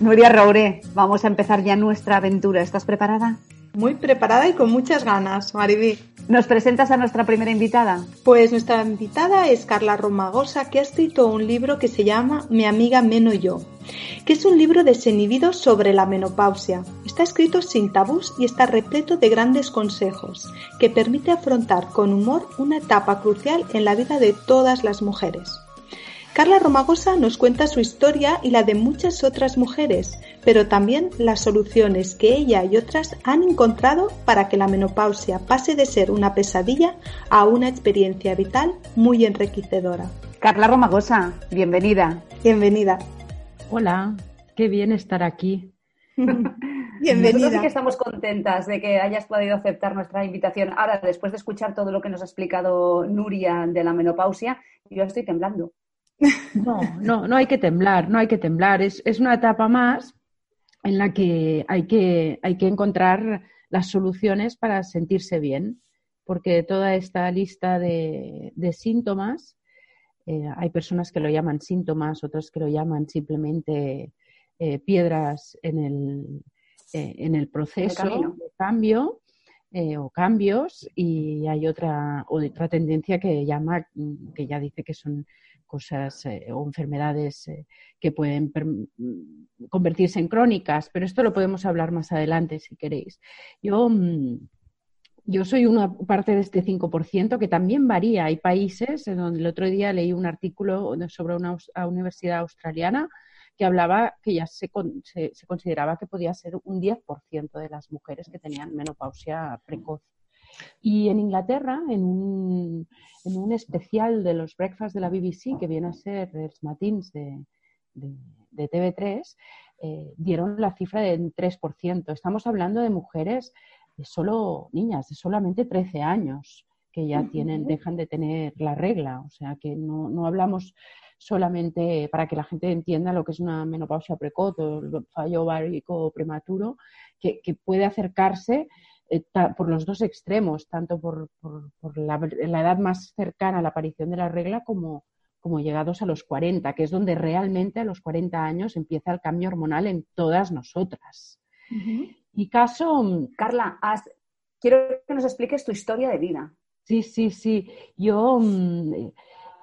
Nuria Roure, vamos a empezar ya nuestra aventura. ¿Estás preparada? Muy preparada y con muchas ganas, Mariví. ¿Nos presentas a nuestra primera invitada? Pues nuestra invitada es Carla Romagosa, que ha escrito un libro que se llama Mi amiga Meno yo, que es un libro desinhibido sobre la menopausia. Está escrito sin tabús y está repleto de grandes consejos, que permite afrontar con humor una etapa crucial en la vida de todas las mujeres. Carla Romagosa nos cuenta su historia y la de muchas otras mujeres, pero también las soluciones que ella y otras han encontrado para que la menopausia pase de ser una pesadilla a una experiencia vital muy enriquecedora. Carla Romagosa, bienvenida. Bienvenida. Hola, qué bien estar aquí. Bienvenida. Nosotros sí que estamos contentas de que hayas podido aceptar nuestra invitación. Ahora, después de escuchar todo lo que nos ha explicado Nuria de la menopausia, yo estoy temblando. No, no, no hay que temblar, no hay que temblar. Es, una etapa más en la que hay, que hay que encontrar las soluciones para sentirse bien, porque toda esta lista de, síntomas, eh, hay personas que lo llaman síntomas, otras que lo llaman simplemente eh, piedras en el, eh, en el proceso de cambio. o cambios y hay otra, otra tendencia que llama que ya dice que son cosas eh, o enfermedades eh, que pueden convertirse en crónicas, pero esto lo podemos hablar más adelante si queréis. Yo, mm, yo soy una parte de este 5% que también varía. Hay países en donde el otro día leí un artículo sobre una universidad australiana que hablaba que ya se, se, se consideraba que podía ser un 10% de las mujeres que tenían menopausia precoz. Y en Inglaterra, en un, en un especial de los breakfasts de la BBC, que viene a ser el matins de, de, TV3, eh, dieron la cifra de 3%. Estamos hablando de mujeres de solo niñas, de solamente 13 años que ya tienen, dejan de tener la regla. O sea que no, no hablamos solamente para que la gente entienda lo que es una menopausia precoz o el fallo ovárico prematuro, que, que puede acercarse eh, por los dos extremos, tanto por, la, edad más cercana a la aparición de la regla como, como llegados a los 40, que es donde realmente a los 40 años empieza el cambio hormonal en todas nosotras. Y caso... Mm, Carla, quiero que nos expliques tu historia de vida. Sí, sí, sí. Yo... Mm,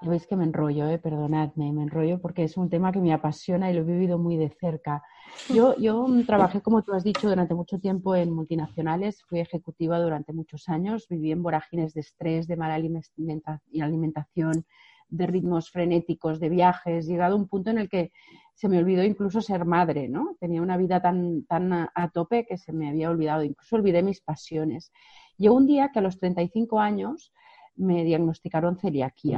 ya veis que me enrollo, eh, perdonadme, me enrollo porque es un tema que me apasiona y lo he vivido muy de cerca. Yo, yo trabajé, como tú has dicho, durante mucho tiempo en multinacionales, fui ejecutiva durante muchos años, viví en vorágines de estrés, de mala alimentación, de ritmos frenéticos, de viajes, llegado a un punto en el que se me olvidó incluso ser madre, ¿no? Tenía una vida tan, tan a tope que se me había olvidado, incluso olvidé mis pasiones. Llegó un día que a los 35 años me diagnosticaron celiaquía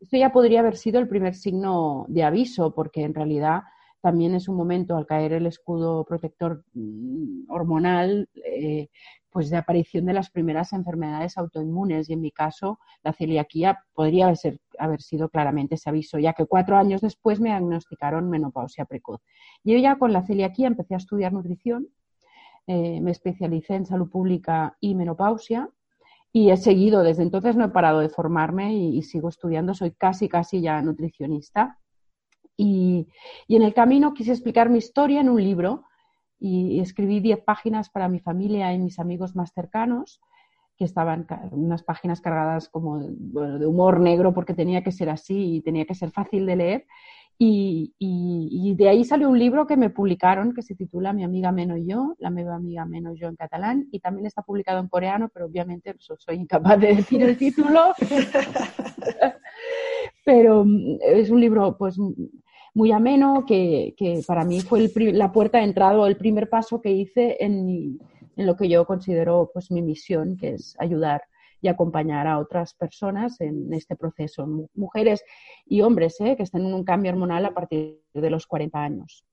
esto ya podría haber sido el primer signo de aviso, porque en realidad también es un momento al caer el escudo protector mm, hormonal, eh, pues de aparición de las primeras enfermedades autoinmunes y en mi caso la celiaquía podría haber, haber sido claramente ese aviso, ya que cuatro años después me diagnosticaron menopausia precoz. Yo ya con la celiaquía empecé a estudiar nutrición, eh, me especialicé en salud pública y menopausia y he seguido, desde entonces no he parado de formarme y, sigo estudiando, soy casi, casi ya nutricionista. Y, en el camino quise explicar mi historia en un libro y escribí 10 páginas para mi familia y mis amigos más cercanos, que estaban unas páginas cargadas como de humor negro porque tenía que ser así y tenía que ser fácil de leer. Y, de ahí salió un libro que me publicaron que se titula Mi amiga menos yo, la meva amiga menos yo en catalán, y también está publicado en coreano, pero obviamente soy incapaz de decir el título. pero mm, es un libro pues muy ameno que, para mí fue la puerta de entrada o el primer paso que hice en, en lo que yo considero pues mi misión, que es ayudar y acompañar a otras personas en este proceso, mujeres y hombres ¿eh? que estén en un cambio hormonal a partir de los 40 años.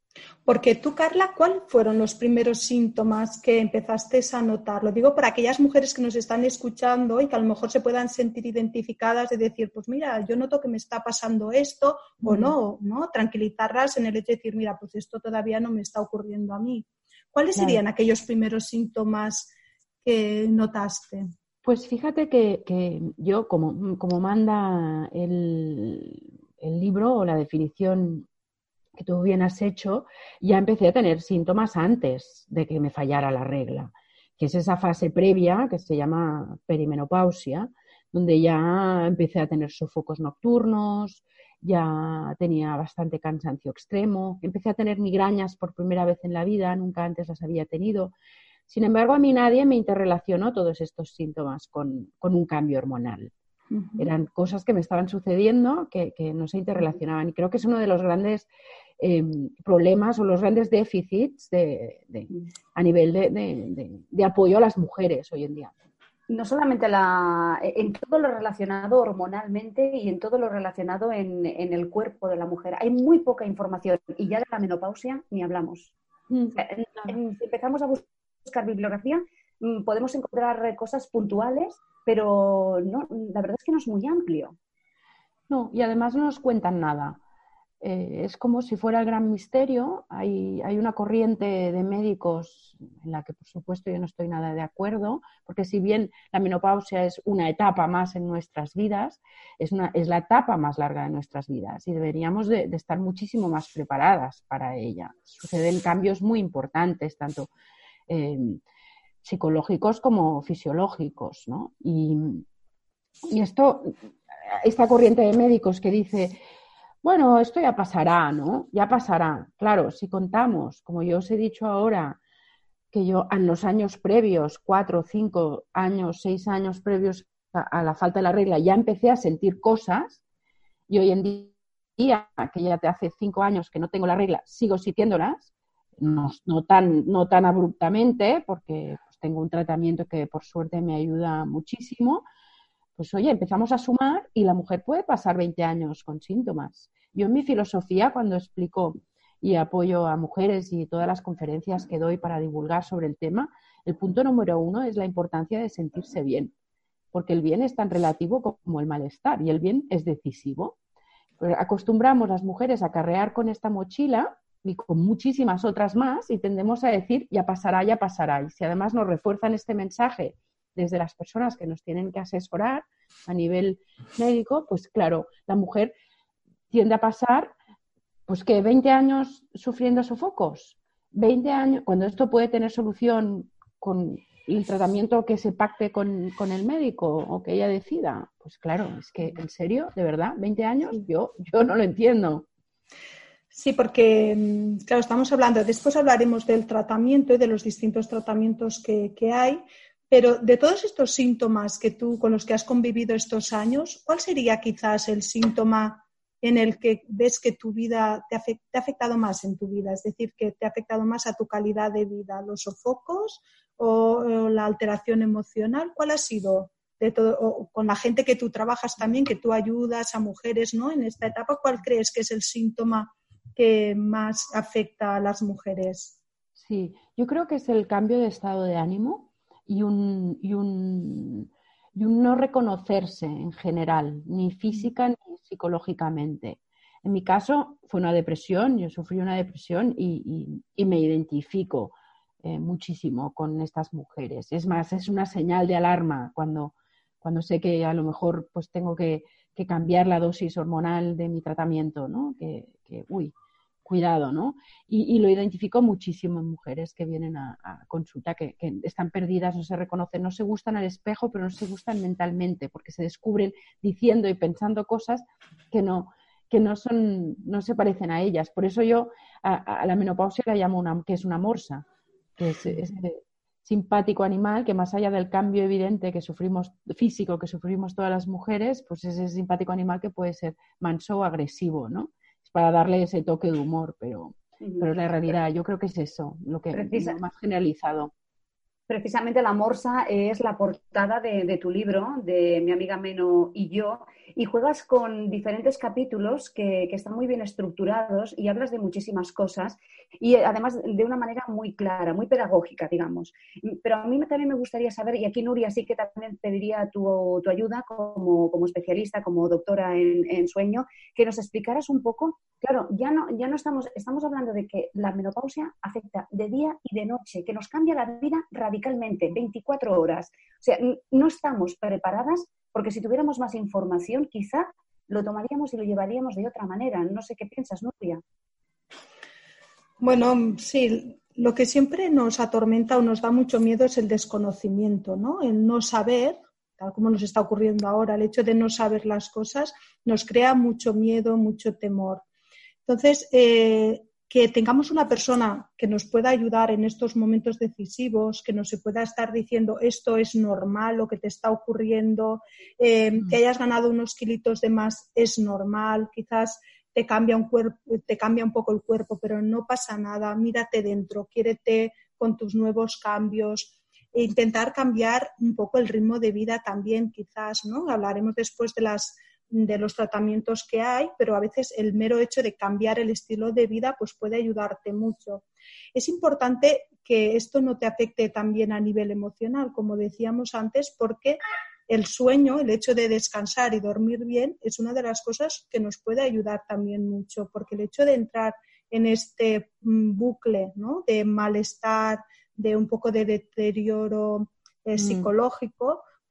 Porque tú, Carla, ¿cuáles fueron los primeros síntomas que empezaste a notar? Lo digo para aquellas mujeres que nos están escuchando y que a lo mejor se puedan sentir identificadas de decir, pues mira, yo noto que me está pasando esto o no, ¿no? Tranquilizarlas en el hecho de decir, mira, pues esto todavía no me está ocurriendo a mí. ¿Cuáles serían aquellos primeros síntomas que notaste? Pues fíjate que, yo, como, manda el, libro o la definición que tú bien has hecho, ya empecé a tener síntomas antes de que me fallara la regla, que es esa fase previa que se llama perimenopausia, donde ya empecé a tener sofocos nocturnos, ya tenía bastante cansancio extremo, empecé a tener migrañas por primera vez en la vida, nunca antes las había tenido, sin embargo, a mí nadie me interrelacionó todos estos síntomas con, un cambio hormonal. Eran cosas que me estaban sucediendo que, no se interrelacionaban. Y creo que es uno de los grandes em, problemas o los grandes déficits a nivel de, apoyo a las mujeres hoy en día no solamente la, en todo lo relacionado hormonalmente y en todo lo relacionado en, el cuerpo de la mujer. Hay muy poca información y ya de la menopausia ni hablamos. Mm. empezamos a buscar buscar bibliografía, mm, podemos encontrar cosas puntuales, pero no, la verdad es que no es muy amplio. No, y además no nos cuentan nada. Eh, es como si fuera el gran misterio. Hay, hay, una corriente de médicos en la que, por supuesto, yo no estoy nada de acuerdo, porque si bien la menopausia es una etapa más en nuestras vidas, es, una, es la etapa más larga de nuestras vidas y deberíamos de, de estar muchísimo más preparadas para ella. Suceden cambios muy importantes, tanto Em, psicológicos como fisiológicos, ¿no? Y, esto, esta corriente de médicos que dice, bueno, esto ya pasará, ¿no? Ya pasará. Claro, si contamos, como yo os he dicho ahora, que yo en los años previos, cuatro, cinco años, seis años previos a, la falta de la regla, ya empecé a sentir cosas y hoy en día, que ya te hace cinco años que no tengo la regla, sigo sintiéndolas, no, tan, no tan abruptamente, porque pues, tengo un tratamiento que por suerte me ayuda muchísimo, pues oye, empezamos a sumar y la mujer puede pasar 20 años con síntomas. Yo en mi filosofía, cuando explico y apoyo a mujeres y todas las conferencias que doy para divulgar sobre el tema, el punto número uno es la importancia de sentirse bien, porque el bien es tan relativo como el malestar y el bien es decisivo. Pues acostumbramos las mujeres a carrear con esta mochila y con muchísimas otras más y tendemos a decir ya pasará, ya pasará. Y si además nos refuerzan este mensaje desde las personas que nos tienen que asesorar a nivel médico, pues claro, la mujer tiende a pasar, pues que 20 años sufriendo sofocos, 20 años, cuando esto puede tener solución con el tratamiento que se pacte con, con, el médico o que ella decida, pues claro, es que en serio, de verdad, 20 años, yo, yo no lo entiendo. Sí, porque, mm, claro, estamos hablando, después hablaremos del tratamiento y de los distintos tratamientos que, hay, pero de todos estos síntomas que tú, con los que has convivido estos años, ¿cuál sería quizás el síntoma en el que ves que tu vida te, ha afectado más en tu vida? Es decir, que te ha afectado más a tu calidad de vida, los sofocos o, o la alteración emocional. ¿Cuál ha sido de todo, o con la gente que tú trabajas también, que tú ayudas a mujeres ¿no? en esta etapa? ¿Cuál crees que es el síntoma? Que más afecta a las mujeres? Sí, yo creo que es el cambio de estado de ánimo y un, y un, no reconocerse en general, ni física ni psicológicamente. En mi caso fue una depresión, yo sufrí una depresión y, me identifico eh, muchísimo con estas mujeres. Es más, es una señal de alarma cuando, cuando sé que a lo mejor pues tengo que, cambiar la dosis hormonal de mi tratamiento, ¿no? Que uy, cuidado, ¿no? Y, lo identifico muchísimo en mujeres que vienen a, consulta, que, están perdidas, no se reconocen, no se gustan al espejo, pero no se gustan mentalmente, porque se descubren diciendo y pensando cosas que no, que no son, no se parecen a ellas. Por eso yo a, la menopausia la llamo una, que es una morsa, que es ese simpático animal que más allá del cambio evidente que sufrimos, físico que sufrimos todas las mujeres, pues es ese simpático animal que puede ser manso o agresivo, ¿no? Para darle ese toque de humor, pero, pero la realidad yo creo que es eso, lo que es más generalizado. Precisamente la morsa es la portada de, tu libro, de Mi amiga Meno y yo, y juegas con diferentes capítulos que, están muy bien estructurados y hablas de muchísimas cosas y además de una manera muy clara, muy pedagógica, digamos. Pero a mí también me gustaría saber, y aquí Nuria sí que también pediría tu, ayuda como, especialista, como doctora en, en, sueño, que nos explicaras un poco, claro, ya no, ya no estamos, estamos hablando de que la menopausia afecta de día y de noche, que nos cambia la vida radicalmente radicalmente, 24 horas. O sea, no estamos preparadas porque si tuviéramos más información, quizá lo tomaríamos y lo llevaríamos de otra manera. No sé qué piensas, Nuria. Bueno, sí, lo que siempre nos atormenta o nos da mucho miedo es el desconocimiento, ¿no? El no saber, tal como nos está ocurriendo ahora, el hecho de no saber las cosas nos crea mucho miedo, mucho temor. Entonces, eh, que tengamos una persona que nos pueda ayudar en estos momentos decisivos, que nos se pueda estar diciendo esto es normal, lo que te está ocurriendo, eh, mm. que hayas ganado unos kilitos de más es normal, quizás te cambia un cuerpo, te cambia un poco el cuerpo, pero no pasa nada, mírate dentro, quiérete con tus nuevos cambios, e intentar cambiar un poco el ritmo de vida también, quizás, ¿no? Hablaremos después de las de los tratamientos que hay, pero a veces el mero hecho de cambiar el estilo de vida pues puede ayudarte mucho. Es importante que esto no te afecte también a nivel emocional, como decíamos antes, porque el sueño, el hecho de descansar y dormir bien, es una de las cosas que nos puede ayudar también mucho, porque el hecho de entrar en este mm, bucle de malestar, de un poco de deterioro eh, mm.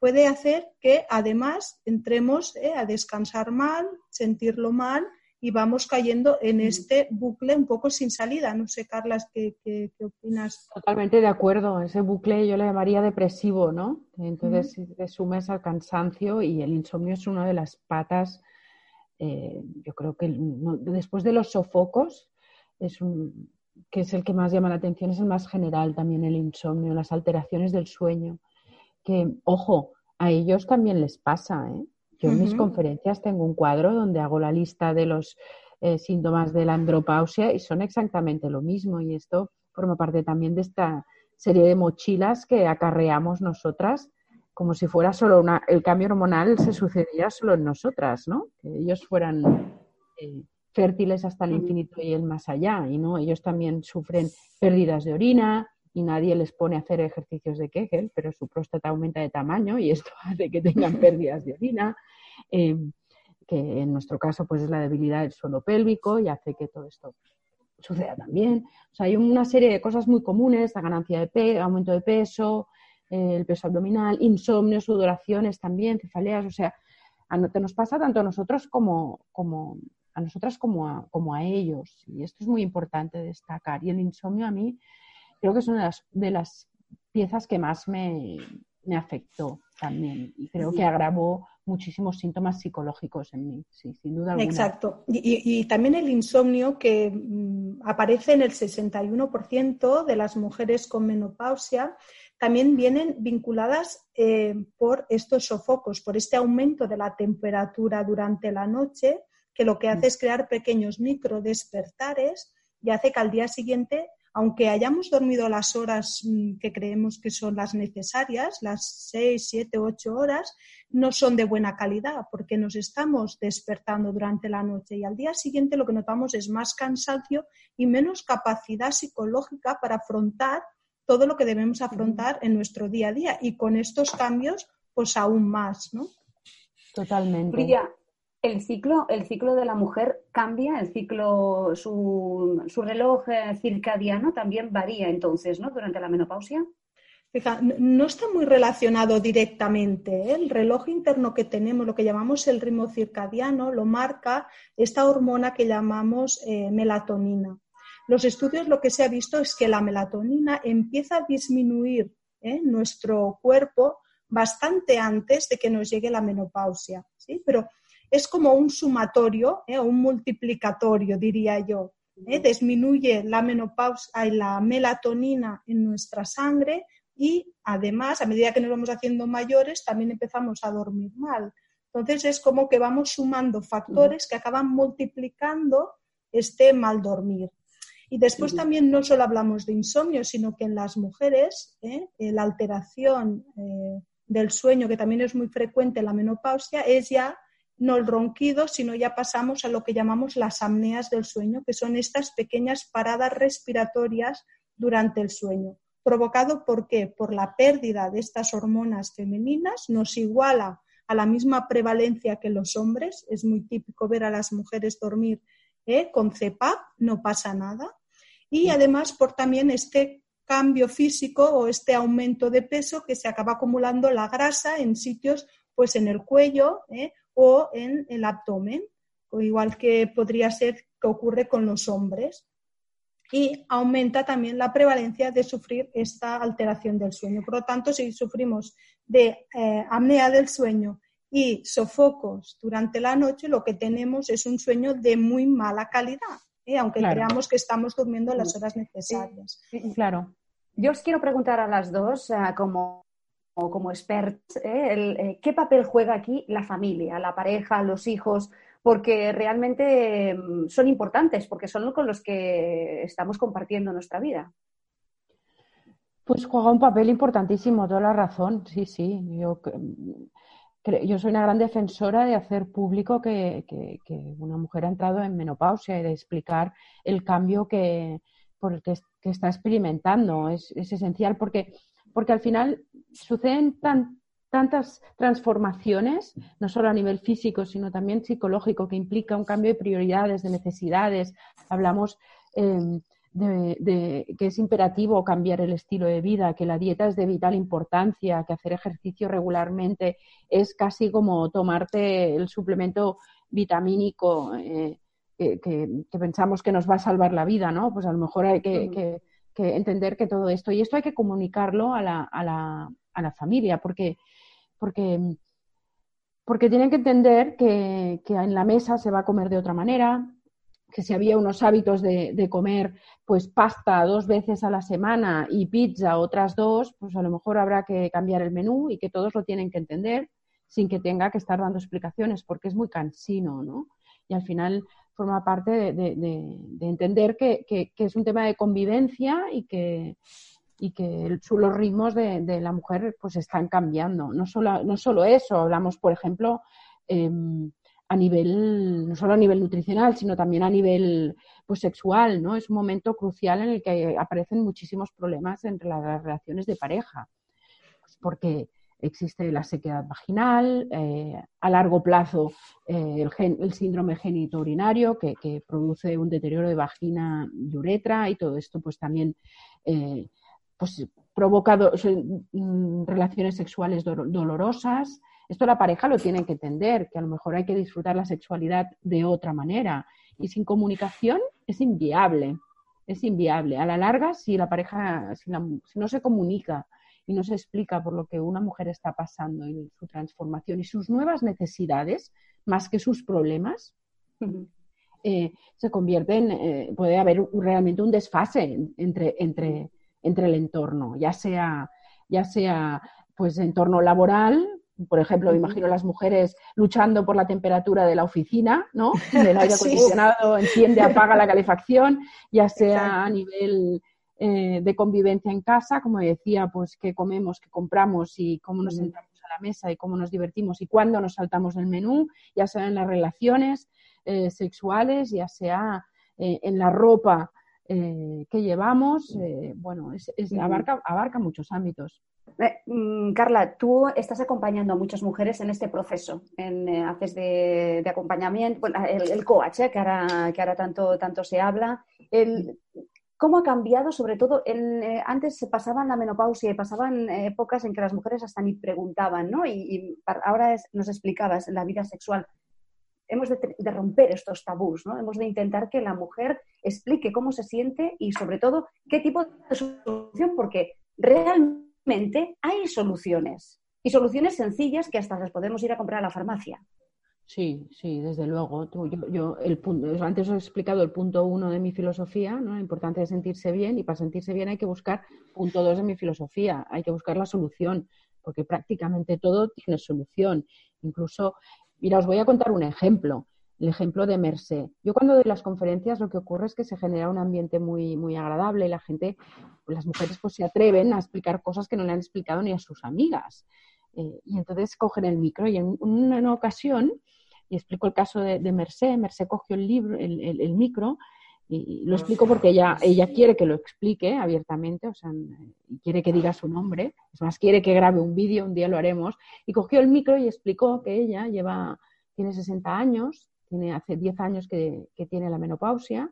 Puede hacer que además entremos eh, a descansar mal, sentirlo mal y vamos cayendo en mm. este bucle un poco sin salida. No sé, Carlas, ¿qué, opinas? Totalmente de acuerdo. Ese bucle yo le llamaría depresivo, ¿no? Entonces te sumes al cansancio y el insomnio es una de las patas, eh, yo creo que después de los sofocos, es un, que es el que más llama la atención, es el más general también el insomnio, las alteraciones del sueño que, ojo, a ellos también les pasa. ¿eh? Yo en mis conferencias tengo un cuadro donde hago la lista de los eh, síntomas de la andropausia y son exactamente lo mismo. Y esto forma parte también de esta serie de mochilas que acarreamos nosotras, como si fuera solo una, el cambio hormonal se sucediera solo en nosotras, ¿no? Que ellos fueran eh, fértiles hasta el infinito y el más allá, y no, ellos también sufren pérdidas de orina, y nadie les pone a hacer ejercicios de Kegel, pero su próstata aumenta de tamaño y esto hace que tengan pérdidas de orina, em, que en nuestro caso pues es la debilidad del suelo pélvico y hace que todo esto suceda también. O sea, hay una serie de cosas muy comunes, la ganancia de peso, aumento de peso, el peso abdominal, insomnio, sudoraciones también, cefaleas, o sea, a, nos pasa tanto a nosotros como, como a nosotras como a, como a ellos. Y esto es muy importante destacar. Y el insomnio a mí creo que es una de las, piezas que más me, afectó también y creo que agravó muchísimos síntomas psicológicos en mí, sí, sin duda alguna. Exacto. Y, también el insomnio que mm, aparece en el 61% de las mujeres con menopausia, también vienen vinculadas eh, por estos sofocos, por este aumento de la temperatura durante la noche, que lo que hace mm. es crear pequeños micro despertares y hace que al día siguiente aunque hayamos dormido las horas mm, que creemos que son las necesarias, las seis, siete, ocho horas, no son de buena calidad porque nos estamos despertando durante la noche y al día siguiente lo que notamos es más cansancio y menos capacidad psicológica para afrontar todo lo que debemos afrontar en nuestro día a día. Y con estos cambios pues aún más, ¿no? Totalmente el ciclo, el ciclo de la mujer cambia, el ciclo, su, reloj eh, circadiano también varía entonces, ¿no? Durante la menopausia. no está muy relacionado directamente. ¿eh? El reloj interno que tenemos, lo que llamamos el ritmo circadiano, lo marca esta hormona que llamamos eh, melatonina. Los estudios lo que se ha visto es que la melatonina empieza a disminuir ¿eh? nuestro cuerpo bastante antes de que nos llegue la menopausia, ¿sí? Pero es como un sumatorio o un multiplicatorio, diría yo. Disminuye la menopausia y la melatonina en nuestra sangre y además, a medida que nos vamos haciendo mayores, también empezamos a dormir mal. Entonces es como que vamos sumando factores que acaban multiplicando este mal dormir. Y después también no solo hablamos de insomnio, sino que en las mujeres ¿eh? Eh, la alteración eh, del sueño, que también es muy frecuente en la menopausia, es ya no el ronquido, sino ya pasamos a lo que llamamos las apneas del sueño, que son estas pequeñas paradas respiratorias durante el sueño provocado por qué? Por la pérdida de estas hormonas femeninas, nos iguala a la misma prevalencia que los hombres, es muy típico ver a las mujeres dormir ¿eh? con CEPAP, no pasa nada, y además por también este cambio físico o este aumento de peso que se acaba acumulando la grasa en sitios, pues en el cuello ¿eh? O en el abdomen, igual que podría ser que ocurre con los hombres y aumenta también la prevalencia de sufrir esta alteración del sueño. Por lo tanto, si sufrimos de eh, apnea del sueño y sofocos durante la noche, lo que tenemos es un sueño de muy mala calidad, ¿eh? aunque creamos que estamos durmiendo las horas necesarias. claro. Yo os quiero preguntar a las dos, eh, como, como experts, ¿qué papel juega aquí la familia, la pareja, los hijos? porque realmente mm, son importantes, porque son con los que estamos compartiendo nuestra vida. Pues juega un papel importantísimo, toda la razón, sí, sí. Yo, yo soy una gran defensora de hacer público que, una mujer ha entrado en menopausia y de explicar el cambio que, por el que, está experimentando. Es, es, esencial porque, porque al final suceden tan, tantas transformaciones, no solo a nivel físico, sino también psicológico, que implica un cambio de prioridades, de necesidades. Hablamos em, de, que es imperativo cambiar el estilo de vida, que la dieta es de vital importancia, que hacer ejercicio regularmente es casi como tomarte el suplemento vitamínico eh, que, pensamos que nos va a salvar la vida, ¿no? Pues a lo mejor hay que, entender que todo esto, y esto hay que comunicarlo a la, a la, a la familia, porque porque, porque tienen que entender que, en la mesa se va a comer de otra manera, que si había unos hábitos de, comer pues pasta dos veces a la semana y pizza otras dos, pues a lo mejor habrá que cambiar el menú y que todos lo tienen que entender sin que tenga que estar dando explicaciones, porque es muy cansino, ¿no? Y al final forma parte de, entender que, es un tema de convivencia y que, y que los ritmos de, la mujer pues están cambiando. No solo, no solo eso, hablamos, por ejemplo, em, a nivel, no solo a nivel nutricional, sino también a nivel pues, sexual, ¿no? Es un momento crucial en el que aparecen muchísimos problemas entre las relaciones de pareja. Porque existe la sequedad vaginal, eh, a largo plazo eh, el, síndrome genitourinario que, que, produce un deterioro de vagina y uretra y todo esto pues también eh, pues provocado mm, relaciones sexuales dolorosas. Esto la pareja lo tiene que entender, que a lo mejor hay que disfrutar la sexualidad de otra manera. Y sin comunicación es inviable, es inviable. A la larga, si la pareja, si, no se comunica y no se explica por lo que una mujer está pasando en su transformación y sus nuevas necesidades, más que sus problemas, eh, se convierte en, eh, puede haber realmente un desfase entre, entre, entre el entorno, ya sea, ya sea pues entorno laboral, por ejemplo, me imagino las mujeres luchando por la temperatura de la oficina, ¿no? Del aire acondicionado, enciende, apaga la calefacción, ya sea a nivel eh, de convivencia en casa, como decía, pues qué comemos, qué compramos y cómo nos sentamos a la mesa y cómo nos divertimos y cuándo nos saltamos del menú, ya sea en las relaciones eh, sexuales, ya sea eh, en la ropa que llevamos, bueno, es, abarca, abarca muchos ámbitos. Mm, Carla, tú estás acompañando a muchas mujeres en este proceso, en, haces de, acompañamiento, el, coach, que, ahora, que ahora tanto, tanto se habla. Cómo ha cambiado, sobre todo, en, eh, antes se pasaban la menopausia y pasaban épocas en que las mujeres hasta ni preguntaban, ¿no? Y, ahora nos explicabas la vida sexual. Hemos de, de, romper estos tabús, ¿no? Hemos de intentar que la mujer explique cómo se siente y, sobre todo, qué tipo de solución, porque realmente hay soluciones y soluciones sencillas que hasta las podemos ir a comprar a la farmacia. Sí, sí, desde luego. yo, el punto, antes os he explicado el punto uno de mi filosofía, ¿no? Lo importante es sentirse bien y para sentirse bien hay que buscar punto dos de mi filosofía, hay que buscar la solución, porque prácticamente todo tiene solución. Incluso, mira, os voy a contar un ejemplo, el ejemplo de Mercé. Yo cuando doy las conferencias lo que ocurre es que se genera un ambiente muy, muy agradable y la gente, las mujeres pues se atreven a explicar cosas que no le han explicado ni a sus amigas. Eh, y entonces cogen el micro y en una ocasión y explico el caso de, de Mercé. Mercé cogió el libro, el, micro, y lo explico porque ella, ella quiere que lo explique abiertamente, o sea, quiere que diga su nombre, es más, quiere que grabe un vídeo, un día lo haremos, y cogió el micro y explicó que ella lleva, tiene 60 años, tiene hace 10 años que, que tiene la menopausia,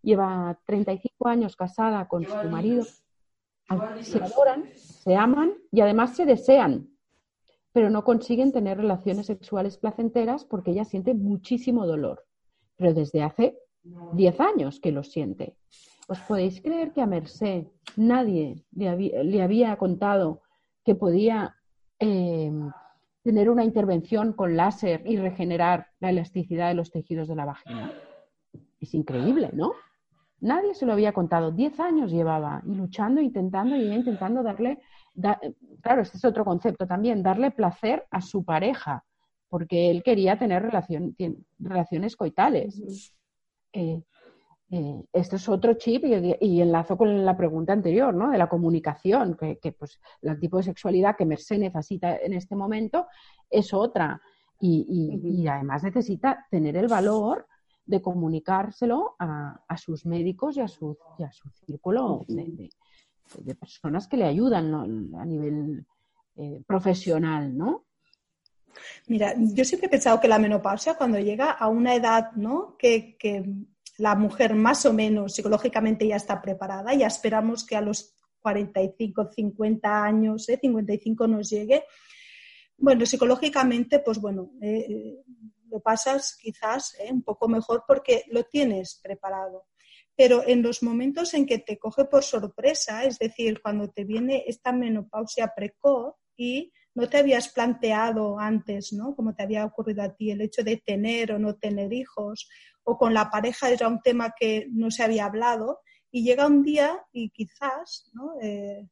lleva 35 años casada con su marido, se adoran, se aman y además se desean pero no consiguen tener relaciones sexuales placenteras porque ella siente muchísimo dolor. Pero desde hace 10 años que lo siente. ¿Os podéis creer que a Merced nadie le había, contado que podía em, tener una intervención con láser y regenerar la elasticidad de los tejidos de la vagina? Es increíble, ¿no? Nadie se lo había contado. Diez años llevaba y luchando, intentando y intentando darle claro, este es otro concepto también, darle placer a su pareja, porque él quería tener relaciones coitales. Eh, eh, este es otro chip y, enlazo con la pregunta anterior, ¿no? De la comunicación, que, pues el tipo de sexualidad que Merced necesita en este momento es otra. Y, además necesita tener el valor de comunicárselo a, sus médicos y a su, su círculo de, de personas que le ayudan a nivel eh, profesional, ¿no? Mira, yo siempre he pensado que la menopausia cuando llega a una edad, ¿no? Que, la mujer más o menos psicológicamente ya está preparada, ya esperamos que a los 45, 50 años, ¿eh? 55 nos llegue. Bueno, psicológicamente, pues bueno, eh, lo pasas quizás ¿eh? un poco mejor porque lo tienes preparado pero en los momentos en que te coge por sorpresa, es decir, cuando te viene esta menopausia precoz y no te habías planteado antes, ¿no? Como te había ocurrido a ti, el hecho de tener o no tener hijos, o con la pareja era un tema que no se había hablado, y llega un día y quizás, ¿no? Eh,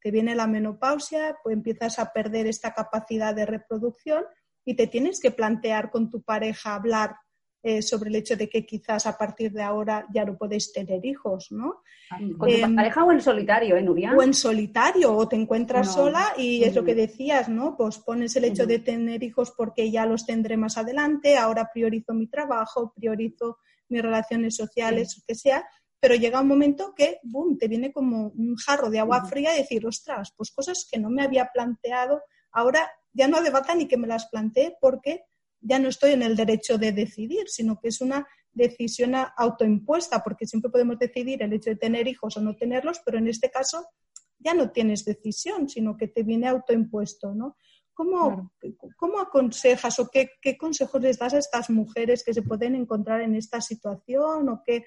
te viene la menopausia, pues empiezas a perder esta capacidad de reproducción y te tienes que plantear con tu pareja hablar eh, sobre el hecho de que quizás a partir de ahora ya no podéis tener hijos, ¿no? ¿Con tu em, pareja o en solitario, eh, Nuria? O en solitario, o te encuentras sola y es lo que decías, ¿no? Pues pones el hecho de tener hijos porque ya los tendré más adelante, ahora priorizo mi trabajo, priorizo mis relaciones sociales, lo que sea, pero llega un momento que, boom, te viene como un jarro de agua fría y decir, ostras, pues cosas que no me había planteado, ahora ya no falta ni que me las plantee porque ya no estoy en el derecho de decidir, sino que es una decisión autoimpuesta, porque siempre podemos decidir el hecho de tener hijos o no tenerlos, pero en este caso ya no tienes decisión, sino que te viene autoimpuesto, ¿no? ¿Cómo, ¿cómo aconsejas o qué, qué, consejos les das a estas mujeres que se pueden encontrar en esta situación o qué,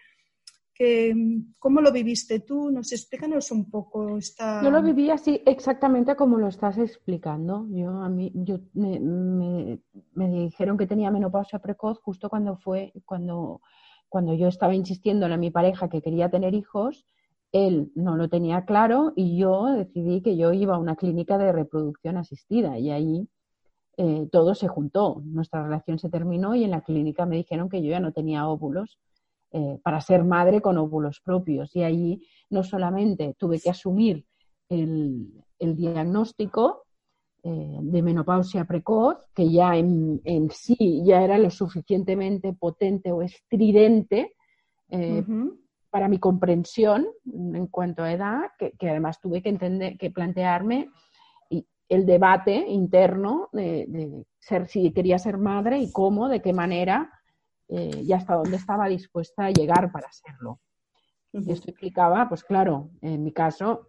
¿Cómo lo viviste tú? Nos explícanos un poco esta... Yo lo viví así exactamente como lo estás explicando. Yo a mí yo me, dijeron que tenía menopausia precoz justo cuando fue cuando cuando yo estaba insistiendo a mi pareja que quería tener hijos, él no lo tenía claro y yo decidí que yo iba a una clínica de reproducción asistida y ahí eh, todo se juntó. Nuestra relación se terminó y en la clínica me dijeron que yo ya no tenía óvulos eh, para ser madre con óvulos propios. Y ahí no solamente tuve que asumir el, diagnóstico eh, de menopausia precoz, que ya en, sí ya era lo suficientemente potente o estridente eh, para mi comprensión en cuanto a edad, que, además tuve que, entender, que plantearme el debate interno de, de, ser si quería ser madre y cómo, de qué manera, eh, y hasta dónde estaba dispuesta a llegar para serlo. Y esto implicaba, pues claro, en mi caso,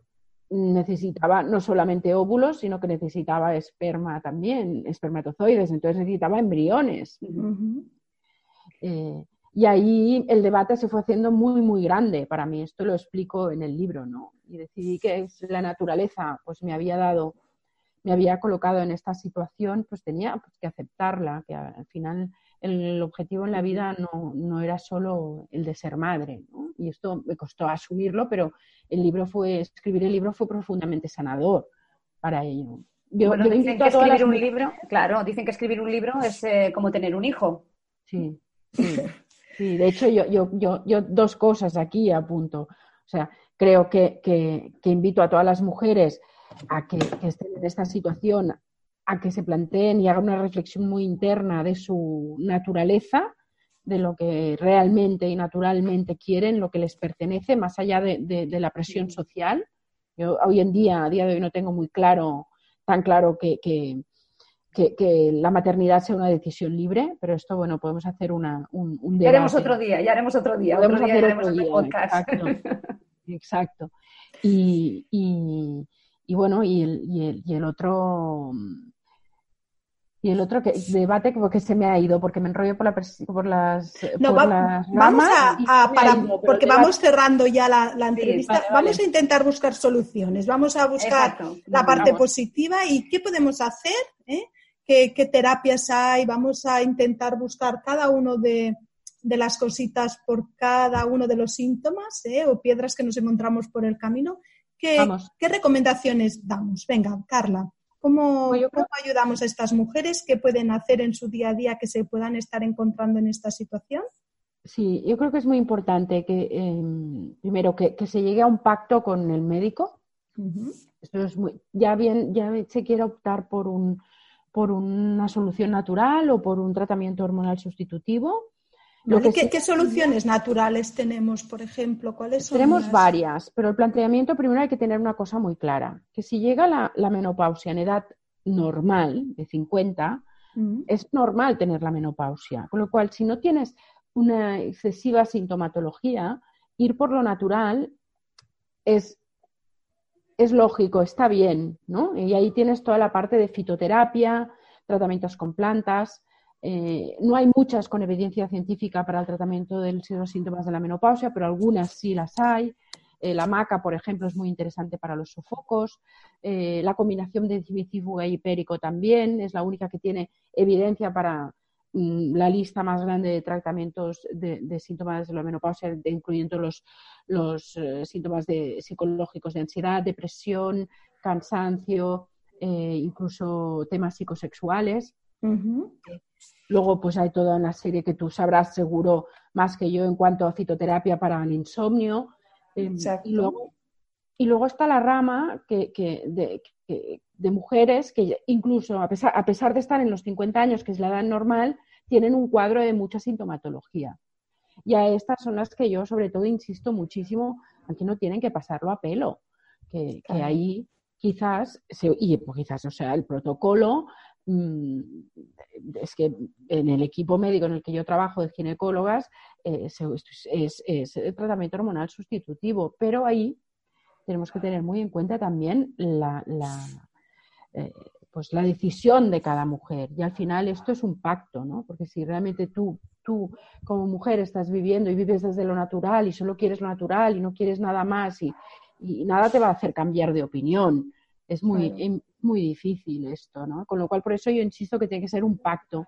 necesitaba no solamente óvulos, sino que necesitaba esperma también, espermatozoides, entonces necesitaba embriones. Eh, y ahí el debate se fue haciendo muy, muy grande para mí. Esto lo explico en el libro, ¿no? Y decidí que la naturaleza pues me había dado, me había colocado en esta situación, pues tenía pues, que aceptarla, que al final el objetivo en la vida no, no era solo el de ser madre, ¿no? Y esto me costó asumirlo, pero el libro fue, escribir el libro fue profundamente sanador para ello. Yo, dicen que escribir un libro, claro, dicen que escribir un libro es eh, como tener un hijo. Sí, sí. Sí, de hecho, yo, yo, yo, yo dos cosas aquí apunto. O sea, creo que, que, invito a todas las mujeres a que, estén en esta situación, a que se planteen y hagan una reflexión muy interna de su naturaleza, de lo que realmente y naturalmente quieren, lo que les pertenece, más allá de, de, la presión social. Yo hoy en día, a día de hoy, no tengo muy claro, tan claro que, que que, la maternidad sea una decisión libre, pero esto, bueno, podemos hacer una, un, un debate. Ya haremos otro día, ya haremos otro día. Podemos hacer otro día, exacto. exacto. Y, y, y, bueno, y el, y el, y el otro... Y el otro que, debate que se me ha ido porque me enrollo por, la, por las. No, por las vamos a, para, porque vamos cerrando ya la, la entrevista. vamos a intentar buscar soluciones, vamos a buscar la parte positiva y qué podemos hacer ¿eh? qué, terapias hay, vamos a intentar buscar cada uno de, las cositas por cada uno de los síntomas ¿eh? o piedras que nos encontramos por el camino. ¿Qué, ¿qué recomendaciones damos? Venga, Carla. ¿Cómo, pues ¿Cómo, ayudamos a estas mujeres? ¿Qué pueden hacer en su día a día que se puedan estar encontrando en esta situación? Sí, yo creo que es muy importante que, em, primero, que, se llegue a un pacto con el médico. Esto es muy, ya bien, ya se quiere optar por un, por una solución natural o por un tratamiento hormonal sustitutivo. ¿Qué, soluciones naturales tenemos, por ejemplo? ¿Cuáles son tenemos varias, pero el planteamiento primero hay que tener una cosa muy clara, que si llega la, menopausia en edad normal, de 50, mm. es normal tener la menopausia. Con lo cual, si no tienes una excesiva sintomatología, ir por lo natural es es lógico, está bien, ¿no? Y ahí tienes toda la parte de fitoterapia, tratamientos con plantas. Eh, no hay muchas con evidencia científica para el tratamiento de los síntomas de la menopausia, pero algunas sí las hay. Eh, la maca, por ejemplo, es muy interesante para los sofocos. Eh, la combinación de cimicífuga y hipérico también es la única que tiene evidencia para Mm, la lista más grande de tratamientos de, síntomas de la menopausia, incluyendo los, síntomas psicológicos de ansiedad, depresión, cansancio, incluso temas psicosexuales. Luego, pues hay toda una serie que tú sabrás seguro más que yo en cuanto a citoterapia para el insomnio. Em, y, luego, y luego está la rama que, de, de mujeres que incluso a pesar, a pesar de estar en los 50 años, que es la edad normal, tienen un cuadro de mucha sintomatología. Y a estas son las que yo sobre todo insisto muchísimo, aquí no tienen que pasarlo a pelo, que, ahí quizás, y pues quizás, o sea, el protocolo, es que en el equipo médico en el que yo trabajo de ginecólogas eh, es, el tratamiento hormonal sustitutivo, pero ahí tenemos que tener muy en cuenta también la, eh, pues la decisión de cada mujer. Y al final esto es un pacto, ¿no? Porque si realmente tú, tú como mujer estás viviendo y vives desde lo natural y solo quieres lo natural y no quieres nada más y, nada te va a hacer cambiar de opinión, es muy, muy difícil esto, ¿no? Con lo cual por eso yo insisto que tiene que ser un pacto.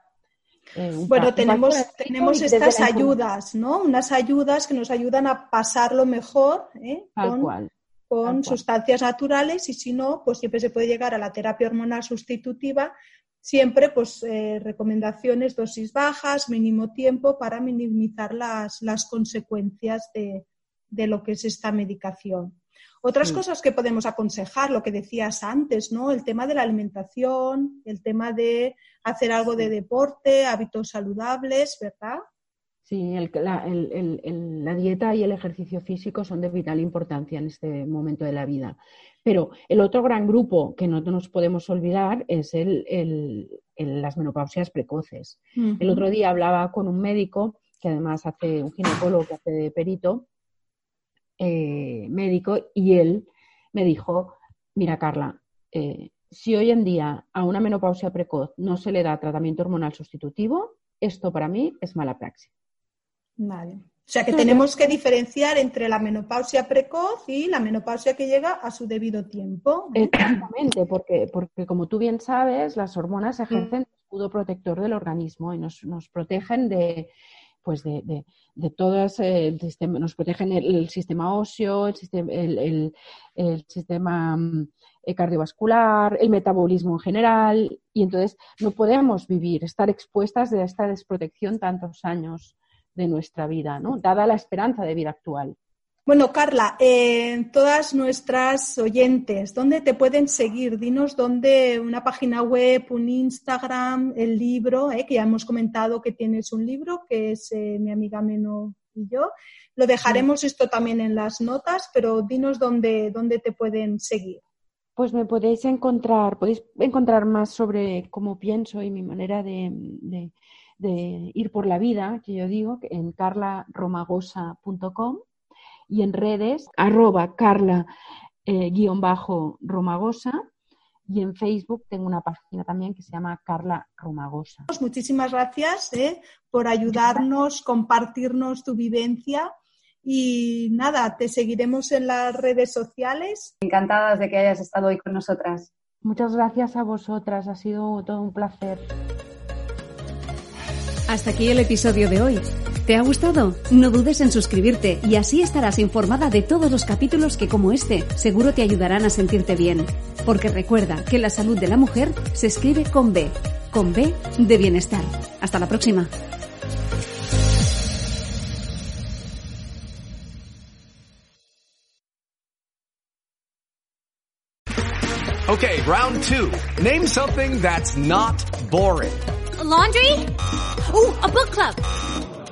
Eh, bueno, tenemos, tenemos estas ayudas, ¿no? Unas ayudas que nos ayudan a pasarlo mejor. ¿eh? Tal cual con sustancias naturales y si no, pues siempre se puede llegar a la terapia hormonal sustitutiva, siempre pues eh, recomendaciones, dosis bajas, mínimo tiempo para minimizar las, las consecuencias de, de, lo que es esta medicación. Otras cosas que podemos aconsejar, lo que decías antes, ¿no? El tema de la alimentación, el tema de hacer algo de deporte, hábitos saludables, ¿verdad? Sí, la, la, dieta y el ejercicio físico son de vital importancia en este momento de la vida. Pero el otro gran grupo que no nos podemos olvidar es el, las menopausias precoces. El otro día hablaba con un médico, que además hace un ginecólogo que hace de perito, médico y él me dijo, mira Carla, eh, si hoy en día a una menopausia precoz no se le da tratamiento hormonal sustitutivo, esto para mí es mala praxis. Vale. O sea que tenemos que diferenciar entre la menopausia precoz y la menopausia que llega a su debido tiempo. Exactamente, porque, porque como tú bien sabes, las hormonas Mm. ejercen escudo protector del organismo y nos, nos protegen de, pues de, de, de todas, eh, el sistema, nos protegen el, sistema óseo, el sistema, el, el, el sistema mm, eh, cardiovascular, el metabolismo en general, y entonces no podemos vivir, estar expuestas de esta desprotección tantos años de nuestra vida, ¿no? Dada la esperanza de vida actual. Bueno, Carla, eh, todas nuestras oyentes, ¿dónde te pueden seguir? Dinos dónde, una página web, un Instagram, el libro, eh, que ya hemos comentado que tienes un libro, que es eh, mi amiga Meno y yo. Lo dejaremos esto también en las notas, pero dinos dónde, dónde te pueden seguir. Pues me podéis encontrar, podéis encontrar más sobre cómo pienso y mi manera de, de, de ir por la vida, que yo digo, en carlaromagosa.com y en redes, arroba carla eh, guion bajo romagosa y en Facebook tengo una página también que se llama Carla Romagosa. Muchísimas gracias eh, por ayudarnos, compartirnos tu vivencia y nada, te seguiremos en las redes sociales. Encantadas de que hayas estado hoy con nosotras. Muchas gracias a vosotras, ha sido todo un placer. Hasta aquí el episodio de hoy. ¿Te ha gustado? No dudes en suscribirte y así estarás informada de todos los capítulos que como este seguro te ayudarán a sentirte bien. Porque recuerda que la salud de la mujer se escribe con B, con B de bienestar. Hasta la próxima. Okay, round two. Name something that's not boring. A laundry? Ooh, a book club.